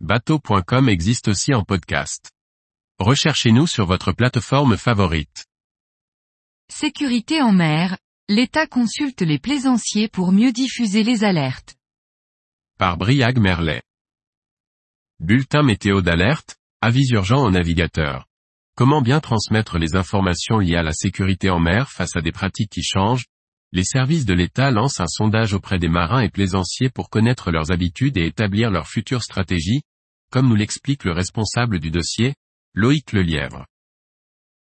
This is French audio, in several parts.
bateau.com existe aussi en podcast. Recherchez-nous sur votre plateforme favorite. Sécurité en mer, l'État consulte les plaisanciers pour mieux diffuser les alertes. Par Briag Merlet. Bulletin météo d'alerte, avis urgent aux navigateurs. Comment bien transmettre les informations liées à la sécurité en mer face à des pratiques qui changent Les services de l'État lancent un sondage auprès des marins et plaisanciers pour connaître leurs habitudes et établir leur future stratégie, comme nous l'explique le responsable du dossier, Loïc Lelièvre.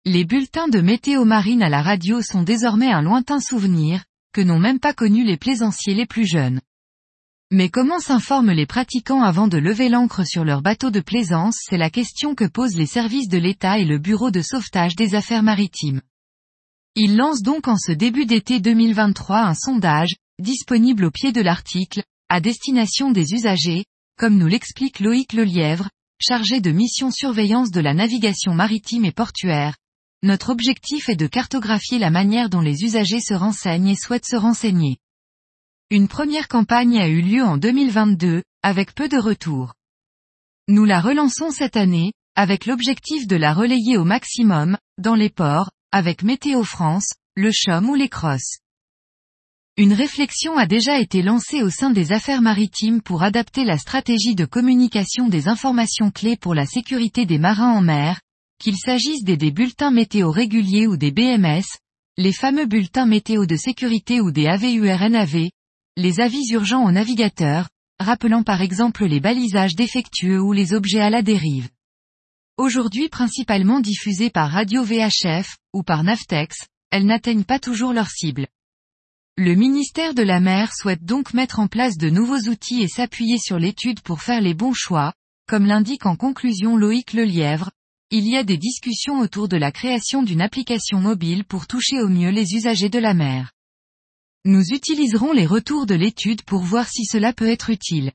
Les bulletins de météo marine à la radio sont désormais un lointain souvenir, que n'ont même pas connu les plaisanciers les plus jeunes. Mais comment s'informent les pratiquants avant de lever l'ancre sur leur bateau de plaisance C'est la question que posent les services de l'État et le Bureau de sauvetage des affaires maritimes. Ils lancent donc en ce début d'été 2023 un sondage, disponible au pied de l'article, à destination des usagers, comme nous l'explique Loïc Lelièvre, chargé de mission surveillance de la navigation maritime et portuaire, notre objectif est de cartographier la manière dont les usagers se renseignent et souhaitent se renseigner. Une première campagne a eu lieu en 2022, avec peu de retours. Nous la relançons cette année, avec l'objectif de la relayer au maximum, dans les ports, avec Météo France, le CHOM ou les CROSS. Une réflexion a déjà été lancée au sein des affaires maritimes pour adapter la stratégie de communication des informations clés pour la sécurité des marins en mer, qu'il s'agisse des, des bulletins météo réguliers ou des BMS, les fameux bulletins météo de sécurité ou des AVURNAV, les avis urgents aux navigateurs, rappelant par exemple les balisages défectueux ou les objets à la dérive. Aujourd'hui principalement diffusées par Radio VHF, ou par Navtex, elles n'atteignent pas toujours leur cible. Le ministère de la Mer souhaite donc mettre en place de nouveaux outils et s'appuyer sur l'étude pour faire les bons choix, comme l'indique en conclusion Loïc Lelièvre, il y a des discussions autour de la création d'une application mobile pour toucher au mieux les usagers de la mer. Nous utiliserons les retours de l'étude pour voir si cela peut être utile.